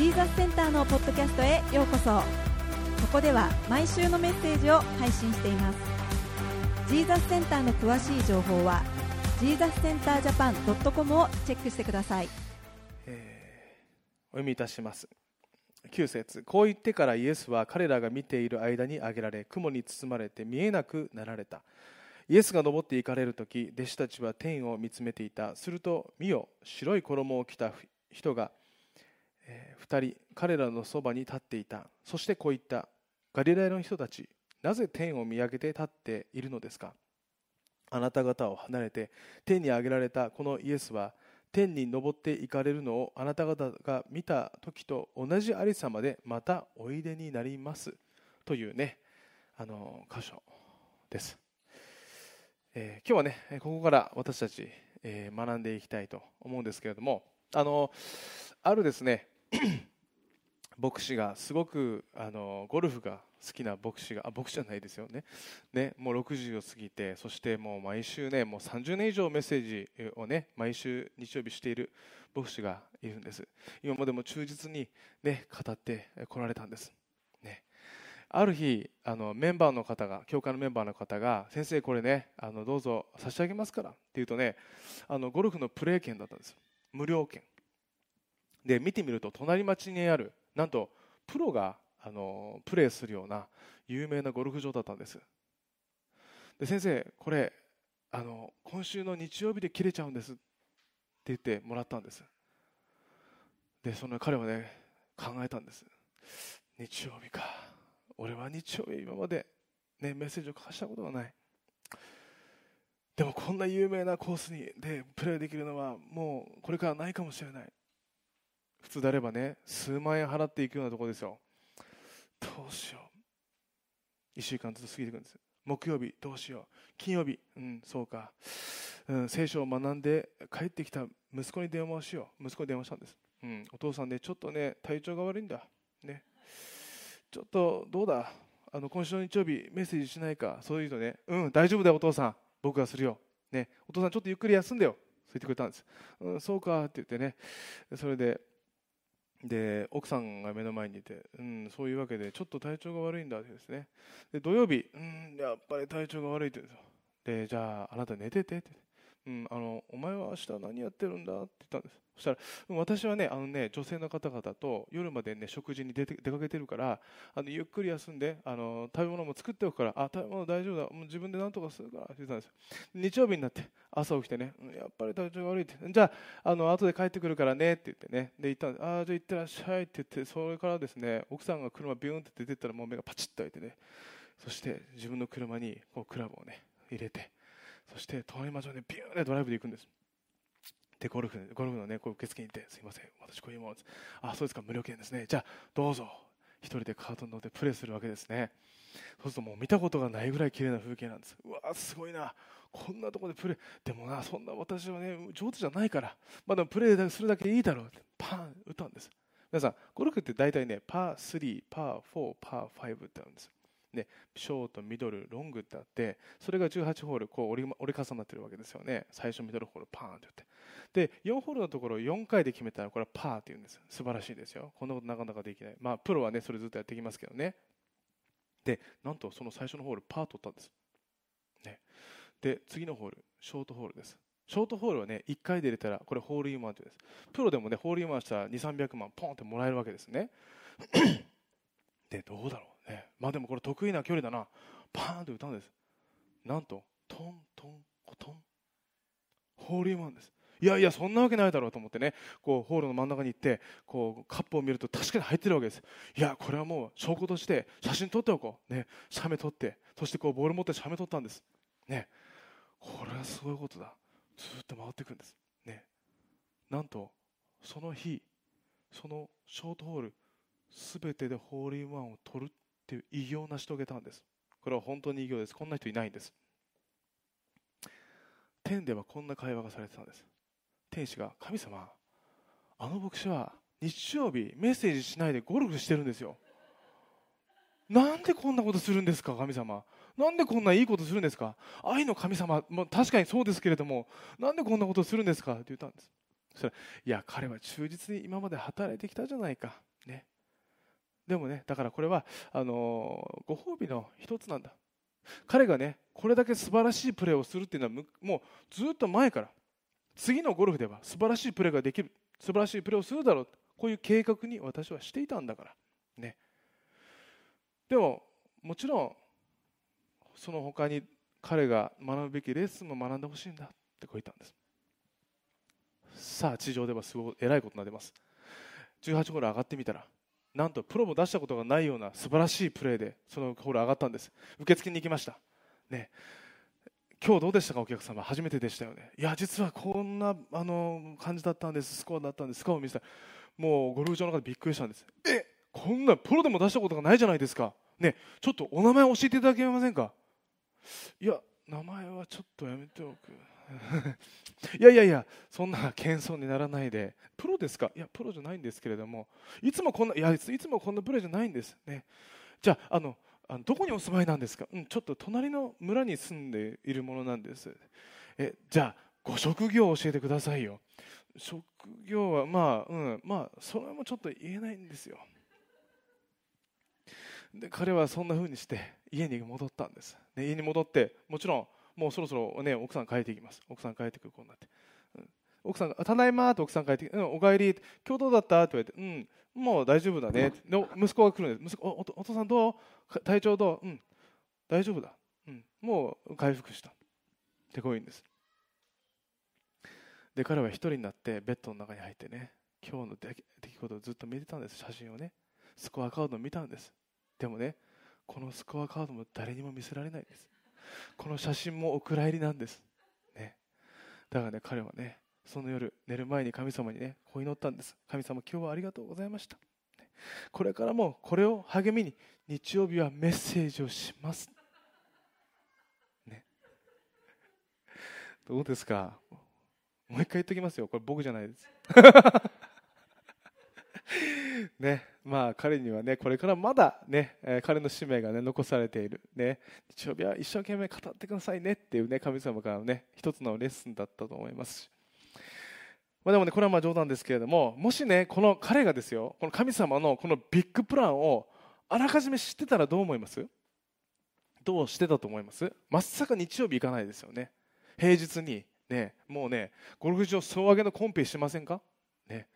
ジーザスセンターのポッドキャストへようこそ。ここでは毎週のメッセージを配信しています。ジーザスセンターの詳しい情報はジーザスセンタージャパン .com をチェックしてください、えーお読みいたします。9節。こう言ってからイエスは彼らが見ている間に挙げられ雲に包まれて見えなくなられた。イエスが登って行かれる時弟子たちは天を見つめていた。すると見よ白い衣を着た人が、えー二人彼らのそばに立っていた。そしてこう言った。ガリラヤの人たちなぜ天を見上げて立っているのですか？あなた方を離れて天に上げられた。このイエスは天に昇って行かれるのをあなた方が見た時と同じありさまでまたおいでになります。というねあの箇所です、えー今日はねここから私たち、えー学んでいきたいと思うんですけれどもあのあるですね 牧師がすごくあのゴルフが好きな牧師があ牧師じゃないですよね。ねもう60を過ぎてそしてもう毎週ねもう30年以上メッセージをね毎週日曜日している牧師がいるんです。今までも忠実にね語ってこられたんです。ね。ある日あのメンバーの方が教会のメンバーの方が先生これねあのどうぞ差し上げますからって言うとねあのゴルフのプレー券だったんです。無料券。で見てみると隣町にあるなんとプロがあのプレーするような有名なゴルフ場だったんです。で先生これあの今週の日曜日で切れちゃうんです。って言ってもらったんです。でその彼はね考えたんです。日曜日か。俺は日曜日今まで、ね、メッセージを書かしたことがない。でもこんな有名なコースにでプレーできるのはもうこれからないかもしれない。普通であればね数万円払っていくようなところですよ。どうしよう。1週間ずつ過ぎていくんです。木曜日どうしよう。金曜日うんそうか、うん、聖書を学んで帰ってきた息子に電話をしよう。息子に電話したんです、うん、お父さんねちょっとね体調が悪いんだ。ね。ちょっとどうだ？あの今週の日曜日メッセージしないか？そういうとね。うん大丈夫だよお父さん。僕がするよ。ね。お父さんちょっとゆっくり休んでよ。そう言ってくれたんです、うん、そうかって言ってね。それでで奥さんが目の前にいて、うん、そういうわけでちょっと体調が悪いんだってですね。で土曜日、うん、やっぱり体調が悪いって言うんですよ。でじゃああなた寝ててって、うん、あのお前は明日何やってるんだ？って言ったんです。そしたら、私はねあのね女性の方々と夜までね食事に出て出かけてるからあのゆっくり休んであの食べ物も作っておくからあ食べ物大丈夫だ。もう自分で何とかするからって言ったんですよ。日曜日になって朝起きてね、やっぱり体調悪いって。じゃああの後で帰ってくるからねって言ってね。で言ったんです。ああじゃあ行ってらっしゃい。って言ってそれからですね奥さんが車ビューンって出てったらもう目がパチッと開いてね。そして自分の車にこうクラブをね入れてそして隣町をねビューンでドライブで行くんです。でゴルフゴルフのねこう受付に行ってすいません私こういうものです。あそうですか無料券ですね。じゃあどうぞ。一人でカートに乗ってプレーするわけですね。そうするともう見たことがないぐらい綺麗な風景なんです。うわすごいな。こんなとこでプレーでもなそんな私はね上手じゃないから。まあでもプレーするだけでいいだろう。ってパン打ったんです。皆さんゴルフって大体ねパー3パー4パー5ってあるんです。ね、ショート、ミドル、ロングってあってそれが18ホールこう折り折り重なってるわけですよね。最初ミドルホールパーンって言って。で4ホールのところを4回で決めたらこれはパーって言うんです素晴らしいですよ。こんなことなかなかできない。まあプロはねそれずっとやってきますけどね。でなんとその最初のホールパー取ったんです、ね、で次のホールショートホールです。ショートホールはね1回で入れたらこれホールインワンって言うです。プロでもねホールインワンしたら2300万ポンってもらえるわけですね。でどうだろう？まあでもこれ得意な距離だな。パーンって打たんです。なんとトントンコトン。ホールインワンです。いやいやそんなわけないだろうと思ってね。こうホールの真ん中に行ってこうカップを見ると確かに入ってるわけです。いやこれはもう証拠として写真撮っておこう。ね。写メ撮って。そしてこうボール持って写メ撮ったんです。ね。これはすごいことだ。ずっと回っていくんです。ね。なんとその日そのショートホールすべてでホールインワンを取るっていう偉業を成し遂げたんです。これは本当に偉業です。こんな人いないんです。天ではこんな会話がされてたんです。天使が神様あの牧師は日曜日メッセージしないでゴルフしてるんですよ。なんでこんなことするんですか神様。なんでこんないいことするんですか。愛の神様も確かにそうですけれどもなんでこんなことするんですかって言ったんです。そしたらいや彼は忠実に今まで働いてきたじゃないか。ね、でもねだからこれはあのご褒美の一つなんだ。彼がねこれだけ素晴らしいプレーをするっていうのはもうずっと前から次のゴルフでは素晴らしいプレーができる素晴らしいプレーをするだろうこういう計画に私はしていたんだから。ね。でももちろんその他に彼が学ぶべきレッスンも学んでほしいんだってこう言ったんです。さあ地上ではすごい偉いことになってます。18ホール上がってみたらなんとプロも出したことがないような素晴らしいプレーでそのホール上がったんです。受付に行きました。ね。今日どうでしたかお客様？初めてでしたよね。いや実はこんなあの感じだったんです。スコアだったんです。スコアを見せた。もうゴルフ場の中でびっくりしたんです。えこんなプロでも出したことがないじゃないですか。ね。ちょっとお名前教えていただけませんか？いや名前はちょっとやめておく。いやいやいやそんな謙遜にならないで。プロですか？いやプロじゃないんですけれども。いつもこんないやいつもこんなプレーじゃないんです。ね。じゃああのあのどこにお住まいなんですか、うん、ちょっと隣の村に住んでいるものなんです。えじゃあご職業を教えてくださいよ。職業はまあうんまあそれもちょっと言えないんですよ。で彼はそんな風にして家に戻ったんです、ね、家に戻ってもちろんもうそろそろ、ね、奥さん帰っていきます。奥さん帰ってくる子になって、うん、奥さんが「ただいま」と奥さん帰ってきて「うん、おかえり」「今日どうだった?」って言われて「うんもう大丈夫だね」で息子が来るんです。息子おお父さんどう？体調どう？うん。大丈夫だ、うん、もう回復した。ってこういうんです。で彼は一人になってベッドの中に入ってね今日の出来事をずっと見てたんです。写真をね。スコアカードを見たんです。でもねこのスコアカードも誰にも見せられないです。この写真もお蔵入りなんです、ね、だからね彼はねその夜寝る前に神様にねこう祈ったんです。神様今日はありがとうございました。これからもこれを励みに日曜日はメッセージをします。ね。どうですか？もう一回言っときますよ。これ僕じゃないです。ねまあ、彼にはねこれからまだね、えー、彼の使命がね残されている、ね、日曜日は一生懸命語ってくださいねっていうね神様からのね一つのレッスンだったと思いますまあ、でもねこれはまあ冗談ですけれどももしねこの彼がですよこの神様のこのビッグプランをあらかじめ知ってたらどう思います？どうしてたと思います？まさか日曜日行かないですよね。平日に。ね。もうねゴルフ場総上げのコンペしませんか？ね。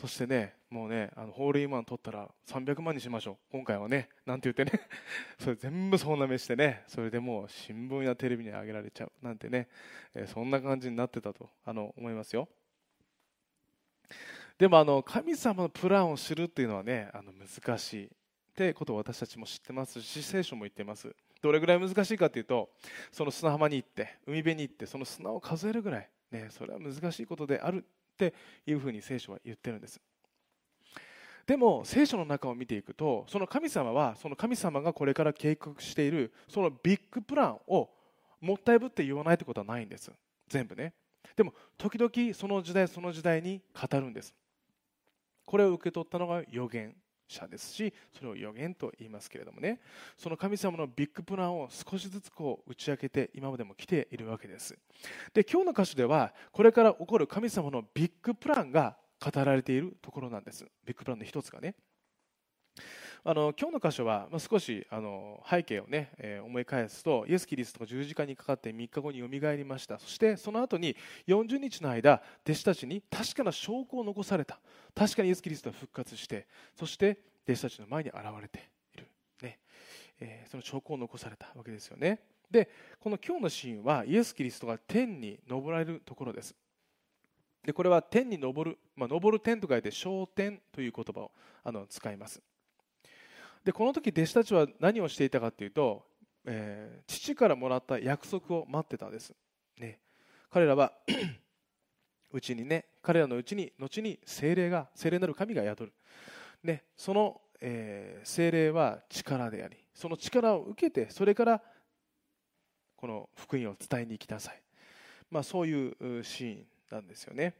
そしてね、もうね、あのホールインワン取ったら300万にしましょう、今回はね、なんて言ってね、それ全部総なめしてね、それでもう新聞やテレビに上げられちゃう。なんてね、え、そんな感じになってたとあの思いますよ。でもあの神様のプランを知るっていうのはね、あの難しいってことを私たちも知ってますし、聖書も言ってます。どれぐらい難しいかというと、その砂浜に行って、海辺に行って、その砂を数えるぐらい、ね、それは難しいことである。っていうふうに聖書は言ってるんです。でも聖書の中を見ていくとその神様はその神様がこれから計画しているそのビッグプランをもったいぶって言わないってことはないんです。全部ね。でも時々その時代その時代に語るんです。これを受け取ったのが預言。者ですしそれを預言と言いますけれどもね。その神様のビッグプランを少しずつこう打ち明けて今までも来ているわけです。で今日の箇所ではこれから起こる神様のビッグプランが語られているところなんです。ビッグプランの一つがね。あの今日の箇所は、まあ、少しあの背景をね、えー、思い返すとイエス・キリストが十字架にかかって3日後によみがえりました。そしてその後に40日の間弟子たちに確かな証拠を残された。確かにイエス・キリストは復活してそして弟子たちの前に現れている、ね。えー、その証拠を残されたわけですよね。でこの今日のシーンはイエス・キリストが天に昇られるところです。でこれは天に昇る、まあ、昇る天と書いて昇天という言葉をあの使います。でこの時弟子たちは何をしていたかというと、えー、父からもらった約束を待ってたんです、ね、彼らは うちにね彼らのうちに後に精霊が精霊なる神が宿る、ね、その、えー、精霊は力でありその力を受けてそれからこの福音を伝えに行きなさい、まあ、そういうシーンなんですよね。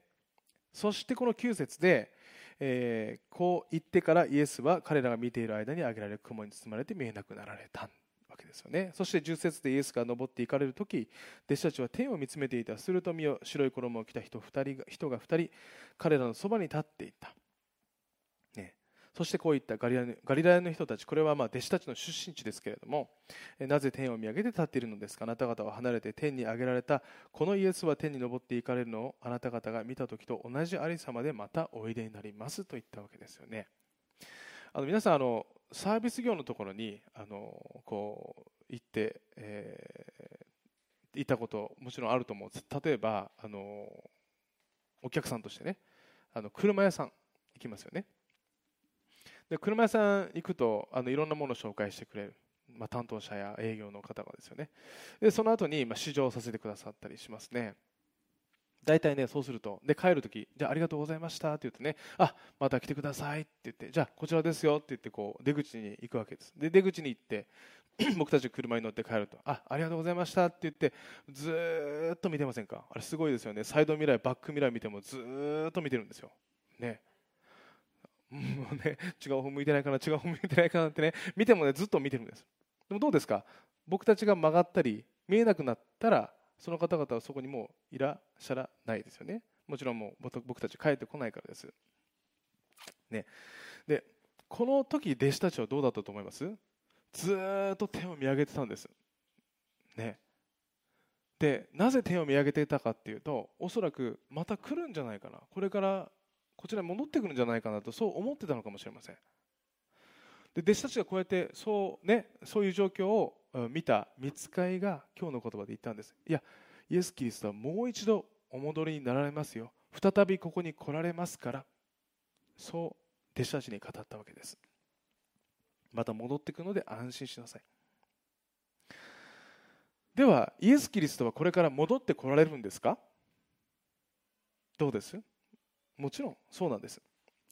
そしてこの9節でえー、こう言ってからイエスは彼らが見ている間に挙げられる雲に包まれて見えなくなられたわけですよね。そして10節でイエスが登っていかれる時弟子たちは天を見つめていた。すると見よ白い衣を着た人人が2人彼らのそばに立っていた、そしてこういったガリラヤの人たちこれはまあ弟子たちの出身地ですけれどもなぜ天を見上げて立っているのですか？あなた方は離れて天に上げられたこのイエスは天に昇っていかれるの？をあなた方が見た時と同じありさまでまたおいでになりますと言ったわけですよね。あの皆さんあのサービス業のところにあのこう行って、えー、行ったこともちろんあると思う例えばあのお客さんとしてねあの車屋さん行きますよね。で車屋さん行くとあのいろんなものを紹介してくれる、まあ、担当者や営業の方がですよねでその後にま試乗させてくださったりしますね大体ね、そうすると、で、帰るとき、じゃあ、ありがとうございましたって言ってね、あ、また来てくださいって言って、じゃあ、こちらですよって言って、こう、出口に行くわけです。で、出口に行って、僕たち車に乗って帰ると、あ、ありがとうございましたって言って、ずっと見てませんか？あれすごいですよね。サイドミラー、バックミラー見てもずっと見てるんですよ。ね。もうね、違う方向いてないかな、違う方向いてないかなってね、見てもね、ずっと見てるんです。でもどうですか？僕たちが曲がったり、見えなくなったら、その方々はそこにもういらっしゃらないですよね。もちろんもう僕たち帰ってこないからです。ね。で、この時弟子たちはどうだったと思います？ずっと天を見上げてたんです。ね。で、なぜ天を見上げていたかっていうと、おそらくまた来るんじゃないかな。これからこちらに戻ってくるんじゃないかなとそう思ってたのかもしれません。で弟子たちがこうやってそう,、ね、そういう状況を見た見つかいが今日の言葉で言ったんです。いや、イエス・キリストはもう一度お戻りになられますよ。再びここに来られますから、そう弟子たちに語ったわけです。また戻ってくるので安心しなさい。では、イエス・キリストはこれから戻ってこられるんですか？どうです？もちろんそうなんです。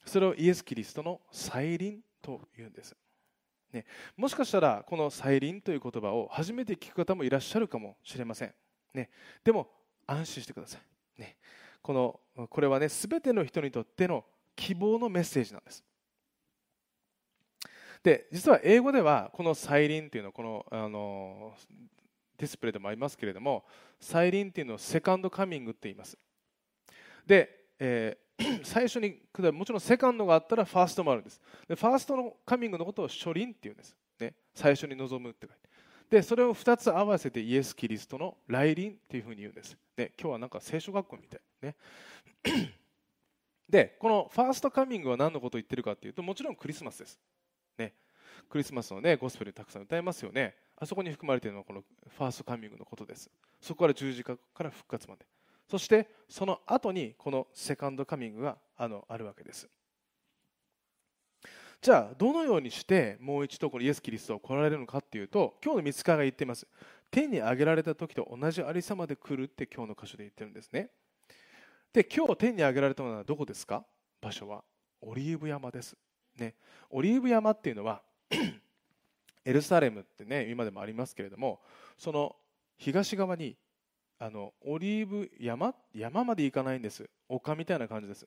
それをイエス・キリストの再臨というんです。ね、もしかしたらこの再臨という言葉を初めて聞く方もいらっしゃるかもしれません。ね、でも安心してください。ね、このこれはね、すべての人にとっての希望のメッセージなんです。で、実は英語ではこの再臨というのはこのあのディスプレイでもありますけれども、再臨というのをセカンドカミングって言います。で、えー 最初にもちろんセカンドがあったらファーストもあるんです。でファーストのカミングのことを初臨っていうんです、ね、最初に臨むって書いて。でそれを2つ合わせてイエス・キリストの来臨っていうふうに言うんです。で今日はなんか聖書学校みたい。ね。でこのファーストカミングは何のことを言ってるかっていうともちろんクリスマスです、ね、クリスマスのねゴスペルたくさん歌いますよね。あそこに含まれているのはこのファーストカミングのことです。そこから十字架から復活まで。そしてその後にこのセカンドカミングがあのあるわけです。じゃあどのようにしてもう一度このイエス・キリストを来られるのかっていうと今日の見つかが言っています。天に上げられた時と同じありさまで来るって今日の箇所で言ってるんですね。で今日天に上げられたのはどこですか？場所は。オリーブ山です、ね、オリーブ山っていうのは エルサレムってね今でもありますけれどもその東側にあのオリーブ山山まで行かないんです。丘みたいな感じです。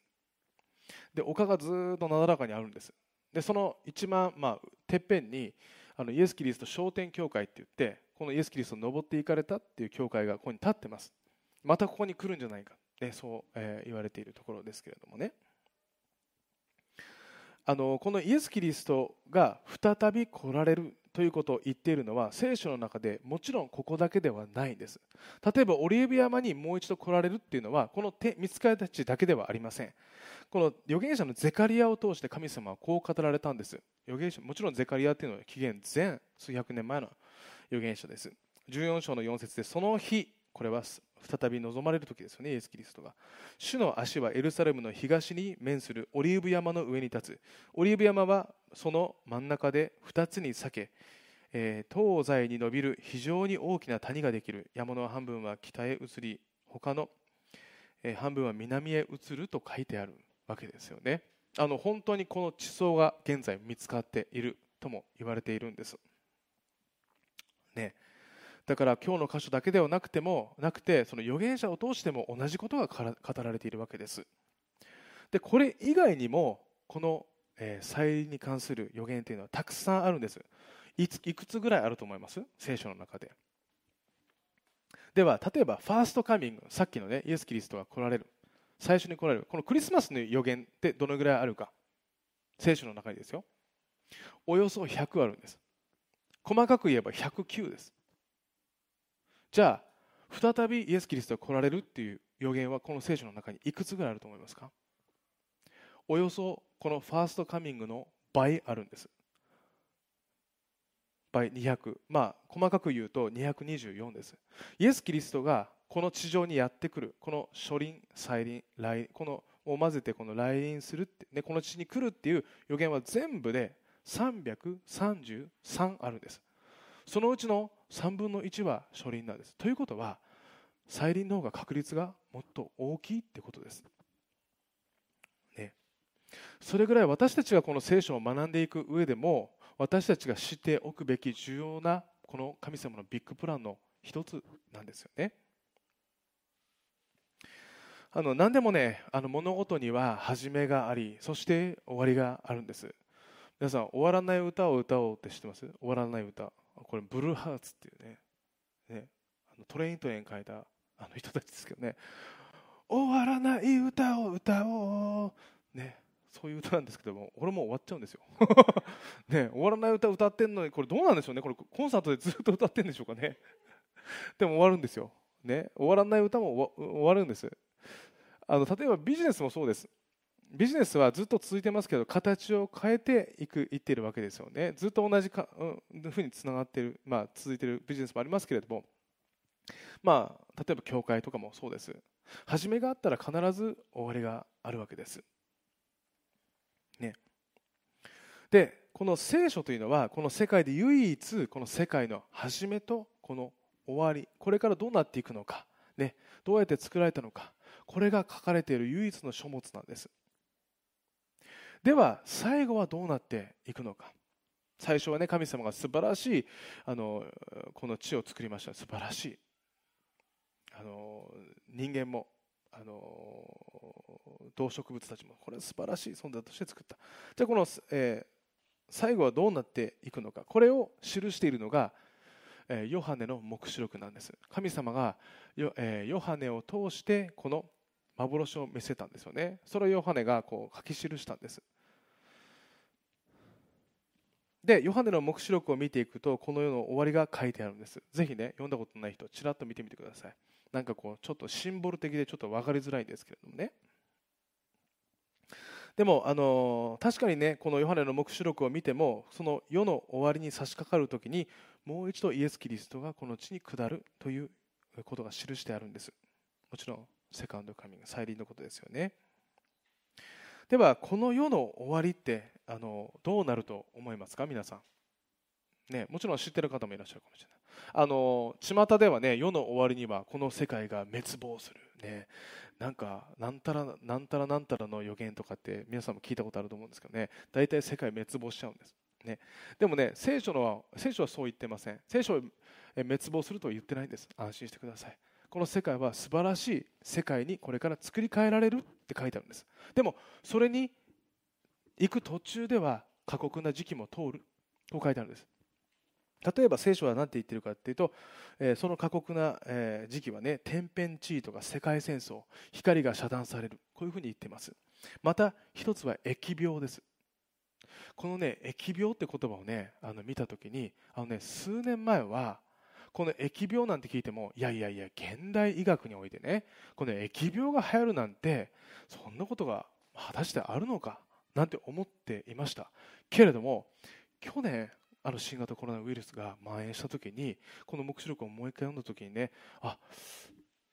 で丘がずっとなだらかにあるんです。でその一番、まあ、てっぺんにあのイエス・キリスト昇天教会って言ってこのイエス・キリストを登っていかれたっていう教会がここに立ってます。またここに来るんじゃないか、ね、そう、えー、言われているところですけれどもね。あのこのイエス・キリストが再び来られるということを言っているのは聖書の中でもちろんここだけではないんです。例えばオリーブ山にもう一度来られるっていうのはこの見つかりたちだけではありません。この預言者のゼカリアを通して神様はこう語られたんです。預言者もちろんゼカリアっていうのは紀元前数百年前の預言者です。14章の4節でその日これは再び望まれる時ですよねイエス・キリストが。主の足はエルサレムの東に面するオリーブ山の上に立つ。オリーブ山はその真ん中で2つに裂け、えー、東西に伸びる非常に大きな谷ができる。山の半分は北へ移り他の、えー、半分は南へ移ると書いてあるわけですよね。あの本当にこの地層が現在見つかっているとも言われているんです。ね。だから今日の箇所だけではなくてもなくてその預言者を通しても同じことが語られているわけです。でこれ以外にもこの、えー、再臨に関する予言というのはたくさんあるんです。いくつぐらいあると思います？聖書の中で。では例えばファーストカミング。さっきのねイエス・キリストが来られる。最初に来られる。このクリスマスの予言ってどのぐらいあるか？聖書の中にですよ。およそ100あるんです。細かく言えば109です。じゃあ再びイエス・キリストが来られるっていう予言はこの聖書の中にいくつぐらいあると思いますか？およそこのファーストカミングの倍あるんです。倍200まあ細かく言うと224です。イエス・キリストがこの地上にやってくる。この初臨再臨来このを混ぜてこの来臨するって、ね、この地に来るっていう予言は全部で333あるんです。そのうちの3分の1は初臨なんです。ということは再臨の方が確率がもっと大きいってことです、ね、それぐらい私たちがこの聖書を学んでいく上でも私たちが知っておくべき重要なこの神様のビッグプランの一つなんですよね。あの何でもねあの物事には始めがありそして終わりがあるんです。皆さん終わらない歌を歌おうって知ってます？終わらない歌。これブルーハーツっていうねねあのトレイントレイン書いたあの人たちですけどね。終わらない歌を歌おう。ねそういう歌なんですけども俺もう終わっちゃうんですよ。ね終わらない歌歌ってんのにこれどうなんでしょうね。これコンサートでずっと歌ってんでしょうかね。でも終わるんですよ。ね終わらない歌も終わるんです。あの例えばビジネスもそうです。ビジネスはずっと続いてますけど形を変えていくいっているわけですよね。ずっと同じか、うん、ふうにつながっている、まあ、続いているビジネスもありますけれども。まあ例えば教会とかもそうです。始めがあったら必ず終わりがあるわけです。ね。でこの聖書というのはこの世界で唯一この世界の始めとこの終わりこれからどうなっていくのか、ね、どうやって作られたのか。これが書かれている唯一の書物なんです。では最後はどうなっていくのか。最初はね神様が素晴らしいあのこの地を作りました。素晴らしい。あの人間もあの動植物たちもこれは素晴らしい存在として作った。じゃあこの、えー、最後はどうなっていくのか。これを記しているのがヨハネの黙示録なんです。神様がヨ,、えヨハネを通してこの幻を見せたんですよね。それをヨハネがこう書き記したんです。でヨハネの黙示録を見ていくとこの世の終わりが書いてあるんです。ぜひね読んだことない人ちらっと見てみてください。なんかこうちょっとシンボル的でちょっと分かりづらいんですけれどもね。でもあの確かにねこのヨハネの黙示録を見てもその世の終わりに差し掛かる時にもう一度イエス・キリストがこの地に下るということが記してあるんです。もちろんセカンドカミング再臨のことですよね。ではこの世の終わりってあのどうなると思いますか？皆さん。ね、もちろん知ってる方もいらっしゃるかもしれない。あの巷ではね世の終わりにはこの世界が滅亡する、ね、なんかなんたらなんたらなんたらの予言とかって皆さんも聞いたことあると思うんですけどね。大体世界滅亡しちゃうんです、ね、でもね聖書のは聖書はそう言ってません。聖書は滅亡するとは言ってないんです。安心してください。この世界は素晴らしい世界にこれから作り変えられるって書いてあるんです。でもそれに行く途中では過酷な時期も通る。と書いてあるんです。例えば聖書は何て言ってるかっていうと、え、その過酷な、え、時期はね天変地異とか世界戦争光が遮断される。こういうふうに言ってます。また一つは疫病です。このね疫病って言葉をねあの見た時にあのね数年前はこの疫病なんて聞いてもいやいやいや現代医学においてねこの疫病が流行るなんてそんなことが果たしてあるのかなんて思っていました。けれども去年あの新型コロナウイルスが蔓延した時にこの黙示録をもう一回読んだ時にねあ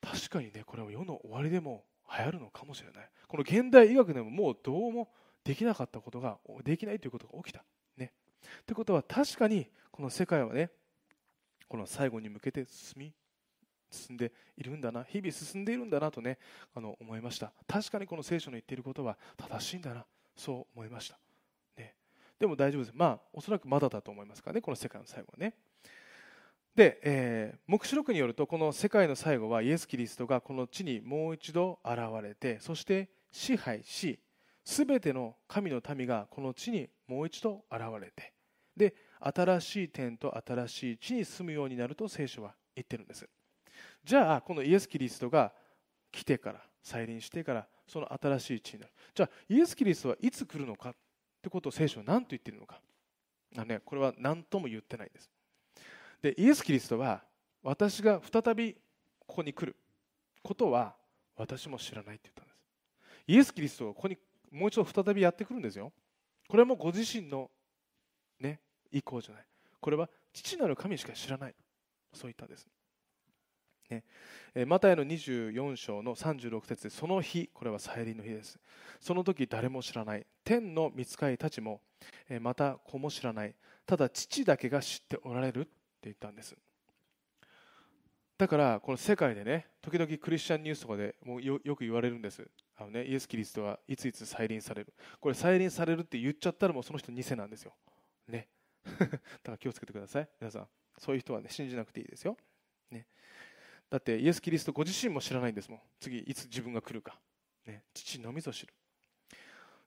確かにねこれは世の終わりでも流行るのかもしれない。この現代医学でももうどうもできなかったことができないということが起きた。ね。ということは確かにこの世界はねこの最後に向けて進み進んでいるんだな日々進んでいるんだなとねあの思いました。確かにこの聖書の言っていることは正しいんだなそう思いました、ね、でも大丈夫です。まあおそらくまだだと思いますからねこの世界の最後はね。で、えー、黙示録によるとこの世界の最後はイエス・キリストがこの地にもう一度現れてそして支配し全ての神の民がこの地にもう一度現れてで新しい天と新しい地に住むようになると聖書は言ってるんです。じゃあこのイエス・キリストが来てから再臨してからその新しい地になる。じゃあイエス・キリストはいつ来るのかってことを聖書は何と言ってるのか。あ、ね、これは何とも言ってないんです。でイエス・キリストは私が再びここに来ることは私も知らないって言ったんです。イエス・キリストがここにもう一度再びやってくるんですよ。これもご自身のね意向じゃない。これは父なる神しか知らない。そう言ったんです。ね、マタイの24章の36節でその日これは再臨の日です。その時誰も知らない。天の御使いたちもまた子も知らない。ただ父だけが知っておられるって言ったんです。だからこの世界でね時々クリスチャンニュースとかでもうよく言われるんです。あの、ね、イエス・キリストはいついつ再臨される。これ再臨されるって言っちゃったらもうその人偽なんですよ。ね。だから気をつけてください。皆さんそういう人はね信じなくていいですよ、ね、だってイエス・キリストご自身も知らないんですもん。次いつ自分が来るか、ね、父のみぞ知る。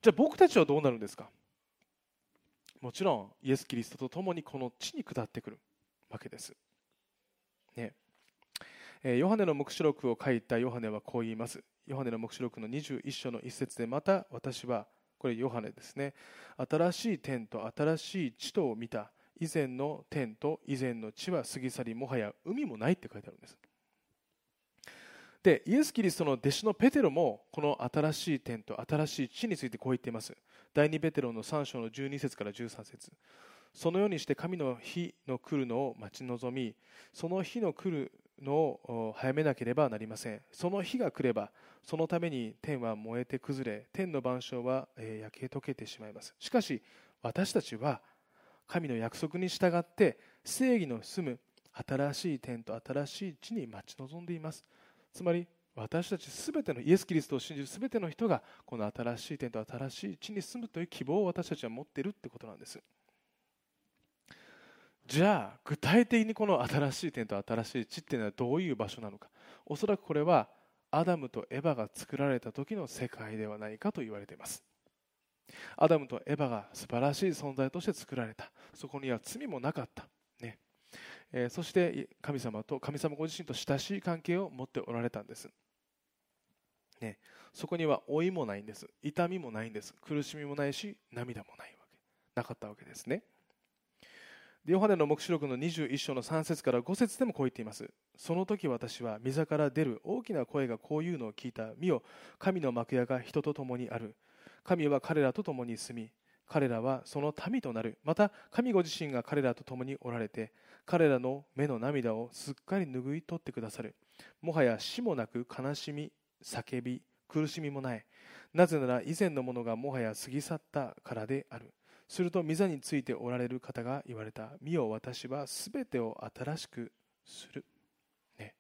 じゃあ僕たちはどうなるんですか？もちろんイエス・キリストと共にこの地に下ってくる。わけです、ね。え、ヨハネの黙示録を書いたヨハネはこう言います。ヨハネの黙示録の21章の一節で、また私は、これヨハネですね、新しい天と新しい地とを見た。以前の天と以前の地は過ぎ去り、もはや海もないって書いてあるんです。で、イエス・キリストの弟子のペテロも、この新しい天と新しい地についてこう言っています。第2ペテロの3章の12節から13節そのようにして神の日の来るのを待ち望み、その日の来るのを早めなければなりません。その日が来ればそのために天は燃えて崩れ天の万象は焼け溶けてしまいます。しかし私たちは神の約束に従って正義の住む新しい天と新しい地に待ち望んでいます。つまり私たちすべてのイエス・キリストを信じるすべての人がこの新しい天と新しい地に住むという希望を私たちは持っているってことなんです。じゃあ具体的にこの新しい天と新しい地っていうのはどういう場所なのか。おそらくこれはアダムとエバが作られた時の世界ではないかと言われています。アダムとエバが素晴らしい存在として作られた。そこには罪もなかった、ね。えー、そして神様と神様ご自身と親しい関係を持っておられたんです、ね、そこには老いもないんです。痛みもないんです。苦しみもないし涙もないわけ。なかったわけですね。ヨハネの黙示録の21章の3節から5節でもこう言っています。その時私は溝から出る大きな声がこういうのを聞いた。見よ、神の幕屋が人と共にある。神は彼らと共に住み、彼らはその民となる。また、神ご自身が彼らと共におられて、彼らの目の涙をすっかり拭い取ってくださる。もはや死もなく悲しみ、叫び、苦しみもない。なぜなら以前のものがもはや過ぎ去ったからである。すると御座についておられる方が言われた。見よ私はすべてを新しくする、ね、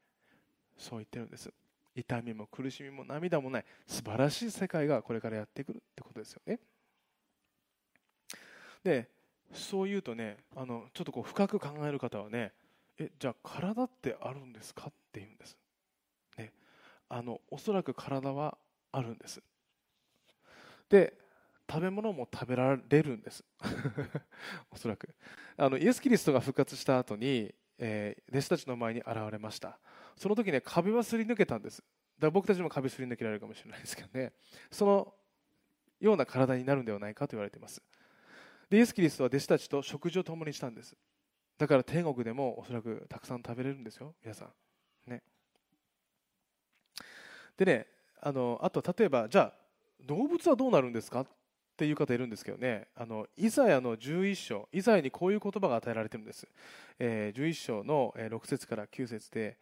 そう言ってるんです。痛みも苦しみも涙もない。素晴らしい世界がこれからやってくるってことですよね。でそう言うとねあのちょっとこう深く考える方はねえじゃあ体ってあるんですかって言うんです、ね、あのおそらく体はあるんです。で食べ物も食べられるんです。おそらく。あのイエス・キリストが復活した後に、えー、弟子たちの前に現れました。その時ね壁はすり抜けたんです。だから僕たちも壁すり抜けられるかもしれないですけどね。そのような体になるんではないかと言われています。でイエス・キリストは弟子たちと食事を共にしたんです。だから天国でもおそらくたくさん食べれるんですよ。皆さん。ね。でねあのあと例えばじゃあ動物はどうなるんですか？っていう方いるんですけどね、あのイザヤの11章、イザヤにこういう言葉が与えられてるんです。えー、11章の6節から9節で、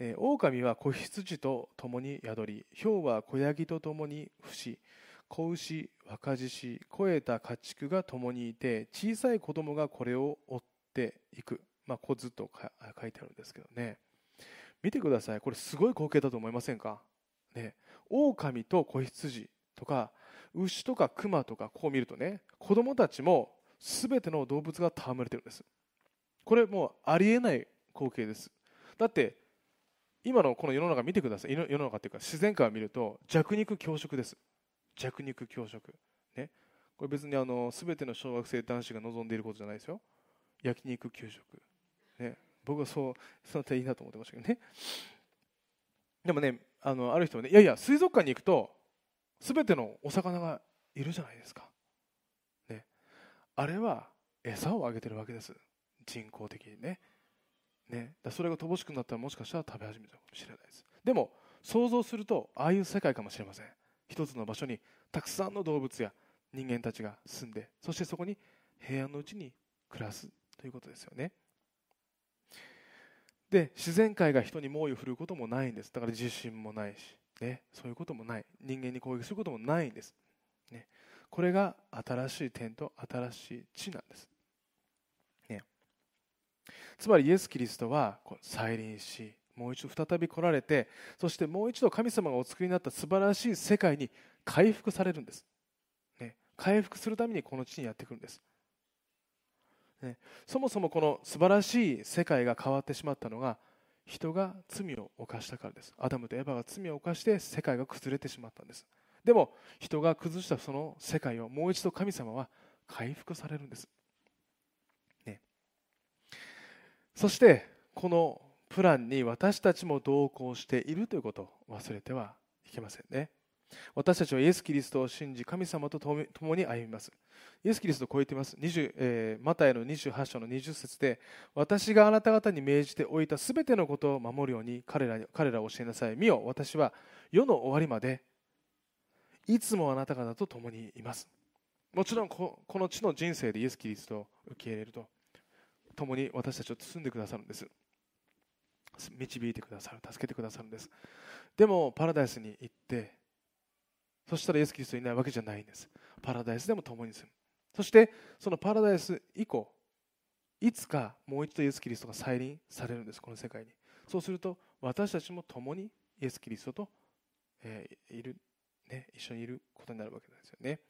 えー、狼は子羊と共に宿り、豹は子ヤギと共に伏し、子牛、若獅子、肥えた家畜が共にいて、小さい子供がこれを追っていく。まあ、子図と書いてあるんですけどね。見てください。これすごい光景だと思いませんか？ね。狼と子羊とか、牛とか熊とかこう見るとね子供たちも全ての動物が戯れてるんです。これもうありえない光景です。だって今のこの世の中見てください。世の中っていうか自然界を見ると弱肉強食です。弱肉強食。ね。これ別にあの全ての小学生男子が望んでいることじゃないですよ。焼肉給食。ね。僕はそうその点いいなと思ってましたけどね。でもねあのある人はねいやいや水族館に行くと全てのお魚がいるじゃないですか、ね、あれは餌をあげてるわけです。人工的にね。ね。だそれが乏しくなったらもしかしたら食べ始めたかもしれないです。でも想像するとああいう世界かもしれません。一つの場所にたくさんの動物や人間たちが住んでそしてそこに平安のうちに暮らすということですよね。で自然界が人に猛威を振るうこともないんです。だから地震もないし、ね、そういうこともない。人間に攻撃することもないんです、ね、これが新しい点と新しい地なんです、ね、つまりイエス・キリストは再臨しもう一度再び来られてそしてもう一度神様がお作りになった素晴らしい世界に回復されるんです、ね、回復するためにこの地にやってくるんです。ね、そもそもこの素晴らしい世界が変わってしまったのが人が罪を犯したからです。アダムとエヴァが罪を犯して世界が崩れてしまったんです。でも人が崩したその世界をもう一度神様は回復されるんです、ね、そしてこのプランに私たちも同行しているということを忘れてはいけませんね。私たちはイエス・キリストを信じ神様と共に歩みます。イエス・キリストを超えています、えー、マタイの28章の20節で私があなた方に命じておいたすべてのことを守るように彼ら彼らを教えなさい。見よ私は世の終わりまでいつもあなた方と共にいます。もちろんこの地の人生でイエス・キリストを受け入れると共に私たちを包んでくださるんです。導いてくださる助けてくださるんです。でもパラダイスに行ってそしたらイエス・キリストいないわけじゃないんです。パラダイスでも共に住む。そしてそのパラダイス以降いつかもう一度イエス・キリストが再臨されるんです。この世界に。そうすると私たちも共にイエス・キリストと、えー、いる、ね、一緒にいることになるわけですよね。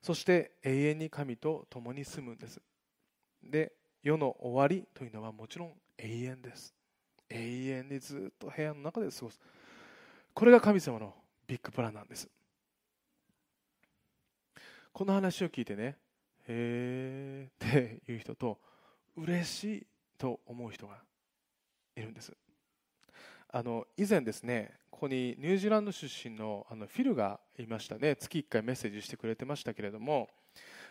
そして永遠に神と共に住むんです。で世の終わりというのはもちろん永遠です。永遠にずっと部屋の中で過ごす。これが神様のビッグプランなんです。この話を聞いてねへえっていう人と嬉しいと思う人がいるんです。あの以前ですねここにニュージーランド出身のあのフィルがいましたね。月1回メッセージしてくれてましたけれども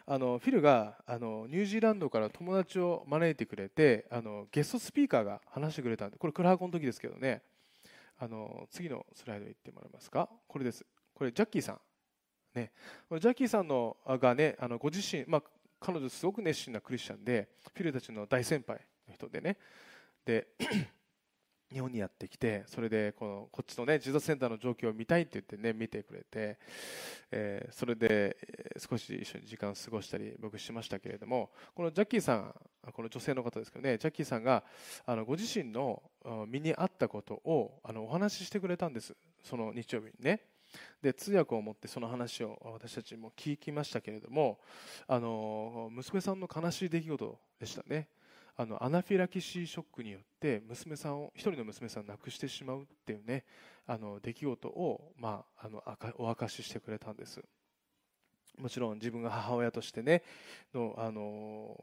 あのフィルがあのニュージーランドから友達を招いてくれてあのゲストスピーカーが話してくれたんでこれクラハコの時ですけどね。あの次のスライド行ってもらえますか？これです。これジャッキーさん。ね、ジャッキーさんのがねあのご自身、まあ、彼女すごく熱心なクリスチャンでフィルたちの大先輩の人でね。で日本にやってきてそれでこのこっちのねジーザスセンターの状況を見たいって言ってね見てくれて、えー、それで少し一緒に時間を過ごしたり僕しましたけれどもこのジャッキーさんこの女性の方ですけどねジャッキーさんがあのご自身の身に合ったことをあのお話ししてくれたんですその日曜日にね。で通訳を持ってその話を私たちも聞きましたけれどもあの娘さんの悲しい出来事でしたね。あのアナフィラキシーショックによって娘さんを一人の娘さんを亡くしてしまうっていうねあの出来事を、まあ、あのお明かししてくれたんです。もちろん自分が母親としてねの、あの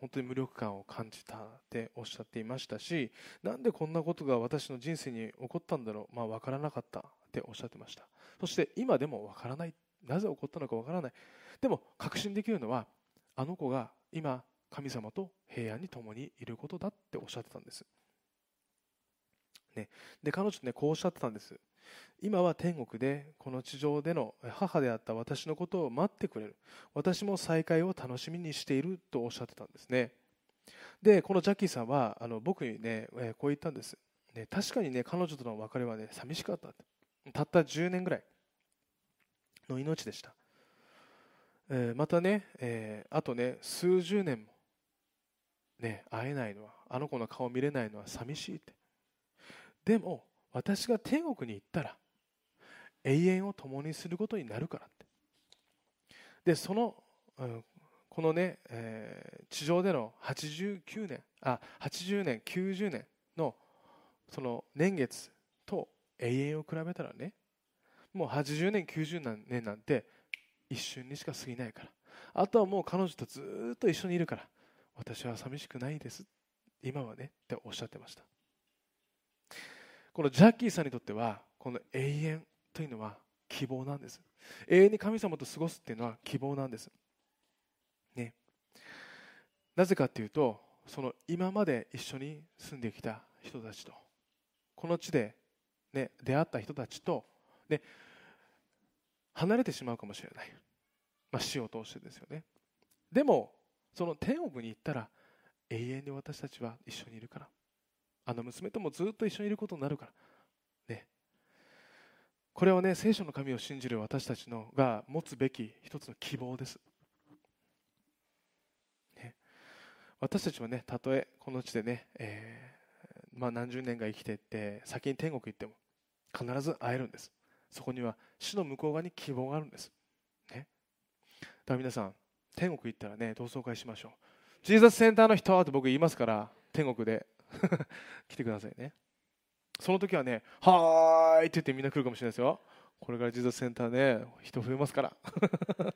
本当に無力感を感じたっておっしゃっていましたしなんでこんなことが私の人生に起こったんだろう、まあ、分からなかったっておっしゃってました。そして今でもわからない。なぜ起こったのかわからない。でも確信できるのはあの子が今神様と平安に共にいることだっておっしゃってたんです、ね、で彼女ねこうおっしゃってたんです。今は天国でこの地上での母であった私のことを待ってくれる。私も再会を楽しみにしているとおっしゃってたんですね。でこのジャッキーさんはあの僕にねこう言ったんです、ね、確かにね彼女との別れはね寂しかったたった10年ぐらいの命でした、えー、またね、えー、あとね数十年もね会えないのはあの子の顔見れないのは寂しいって。でも私が天国に行ったら永遠を共にすることになるからって。でその、うん、このね、えー、地上での89年あ80年90年のその年月と永遠を比べたらねもう80年90年なんて一瞬にしか過ぎないから。あとはもう彼女とずっと一緒にいるから。私は寂しくないです。今はねっておっしゃってました。このジャッキーさんにとってはこの永遠というのは希望なんです。永遠に神様と過ごすっていうのは希望なんです。ね。なぜかっていうとその今まで一緒に住んできた人たちとこの地で、ね、出会った人たちと、ね、離れてしまうかもしれない、まあ、死を通してですよね。でもその天国に行ったら永遠に私たちは一緒にいるから。あの娘ともずっと一緒にいることになるから。ね。これはね聖書の神を信じる私たちのが持つべき一つの希望です、ね、私たちはねたとえこの地でね、えー、まあ、何十年が生きていって先に天国行っても必ず会えるんです。そこには死の向こう側に希望があるんです、ね、だから皆さん天国行ったらね同窓会しましょう。ジーザスセンターの人って僕言いますから天国で。来てくださいね。その時はね「はーい」って言ってみんな来るかもしれないですよ。これからジーザスセンターね人増えますから。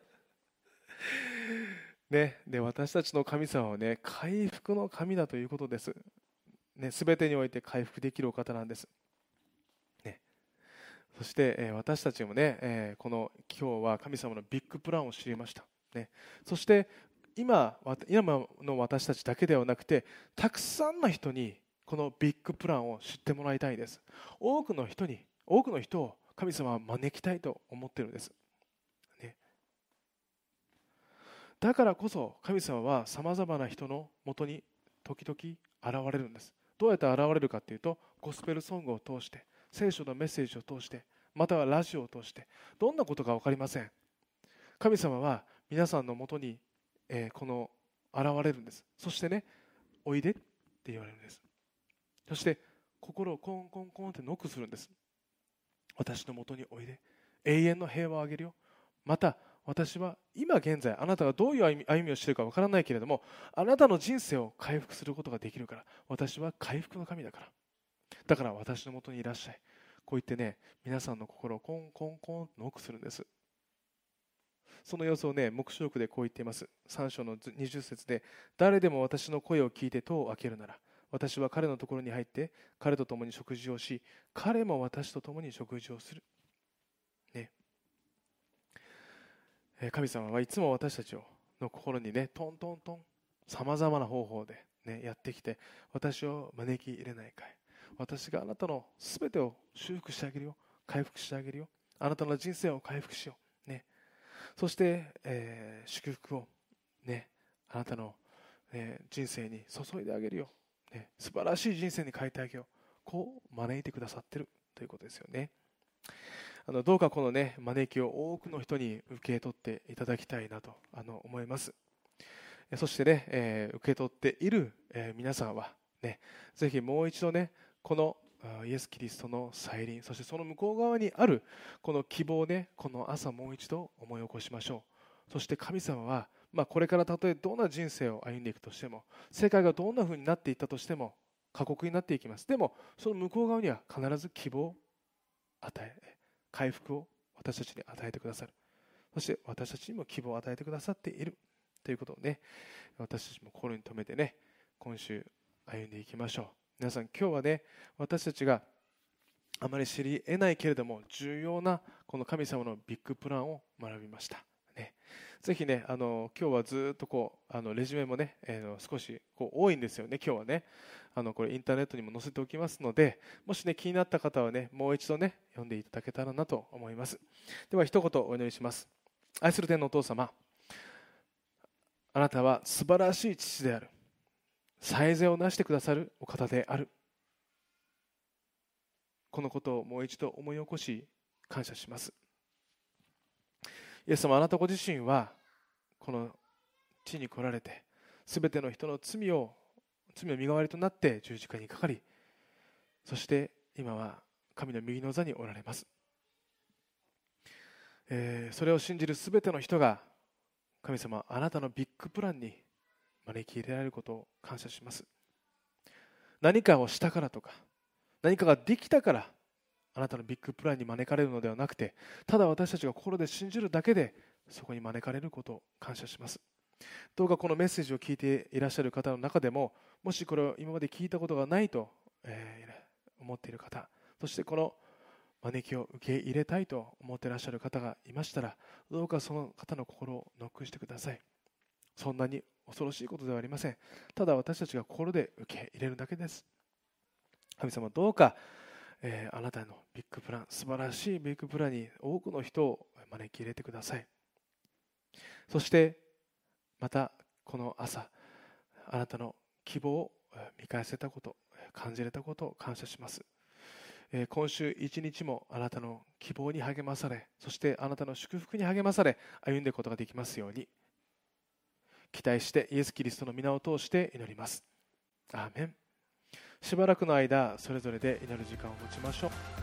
ね、で私たちの神様はね回復の神だということです、ね、全てにおいて回復できるお方なんです、ね、そして、えー、私たちもね、えー、この今日は神様のビッグプランを知りました、ね、そして今今の私たちだけではなくてたくさんの人にこのビッグプランを知ってもらいたいです。多くの人に多くの人を神様は招きたいと思ってるんです、ね、だからこそ神様はさまざまな人のもとに時々現れるんです。どうやって現れるかというとゴスペルソングを通して聖書のメッセージを通してまたはラジオを通してどんなことか分かりません。神様は皆さんのもとにえー、この現れるんです。そしてねおいでって言われるんです。そして心をコンコンコンってノックするんです。私のもとにおいで。永遠の平和をあげるよ。また私は今現在あなたがどういう歩みをしているかわからないけれどもあなたの人生を回復することができるから。私は回復の神だから。だから私のもとにいらっしゃい。こう言ってね皆さんの心をコンコンコンとノックするんです。その様子をね、黙示録でこう言っています。3章の20節で、誰でも私の声を聞いて戸を開けるなら、私は彼のところに入って、彼と共に食事をし、彼も私と共に食事をする。ね。神様はいつも私たちの心にね、トントントン、さまざまな方法で、ね、やってきて、私を招き入れないかい。私があなたのすべてを修復してあげるよ。回復してあげるよ。あなたの人生を回復しよう。そして、えー、祝福を、ね、あなたの、ね、人生に注いであげるよ、ね、素晴らしい人生に変えてあげよう。こう招いてくださってるということですよね。あのどうかこの、ね、招きを多くの人に受け取っていただきたいなとあの思います。そしてね、えー、受け取っている、えー、皆さんは、ね、ぜひもう一度ねこのイエス・キリストの再臨そしてその向こう側にあるこの希望をねこの朝もう一度思い起こしましょう。そして神様は、まあ、これからたとえどんな人生を歩んでいくとしても世界がどんな風になっていったとしても過酷になっていきます。でもその向こう側には必ず希望を与え回復を私たちに与えてくださる。そして私たちにも希望を与えてくださっている。ということをね私たちも心に留めてね今週歩んでいきましょう。皆さん今日はね私たちがあまり知り得ないけれども重要なこの神様のビッグプランを学びました、ね、ぜひねあの今日はずっとこうあのレジュメもね、えー、少しこう多いんですよね今日はね。あのこれインターネットにも載せておきますのでもしね気になった方はねもう一度ね読んでいただけたらなと思います。では一言お祈りします。愛する天のお父様あなたは素晴らしい父である。最善をなしてくださるお方である。このことをもう一度思い起こし感謝します。イエス様あなたご自身はこの地に来られてすべての人の罪を罪の身代わりとなって十字架にかかりそして今は神の右の座におられます、えー、それを信じるすべての人が神様あなたのビッグプランに招き入れられることを感謝します。何かをしたからとか何かができたからあなたのビッグプランに招かれるのではなくてただ私たちが心で信じるだけでそこに招かれることを感謝します。どうかこのメッセージを聞いていらっしゃる方の中でももしこれを今まで聞いたことがないと、えー、思っている方そしてこの招きを受け入れたいと思っていらっしゃる方がいましたらどうかその方の心をノックしてください。そんなに恐ろしいことではありません。ただ私たちが心で受け入れるだけです。神様どうか、えー、あなたのビッグプラン素晴らしいビッグプランに多くの人を招き入れてください。そしてまたこの朝あなたの希望を見返せたこと感じれたことを感謝します。今週一日もあなたの希望に励まされそしてあなたの祝福に励まされ歩んでいくことができますように。期待してイエス・キリストの皆を通して祈ります。アーメン。しばらくの間それぞれで祈る時間を持ちましょう。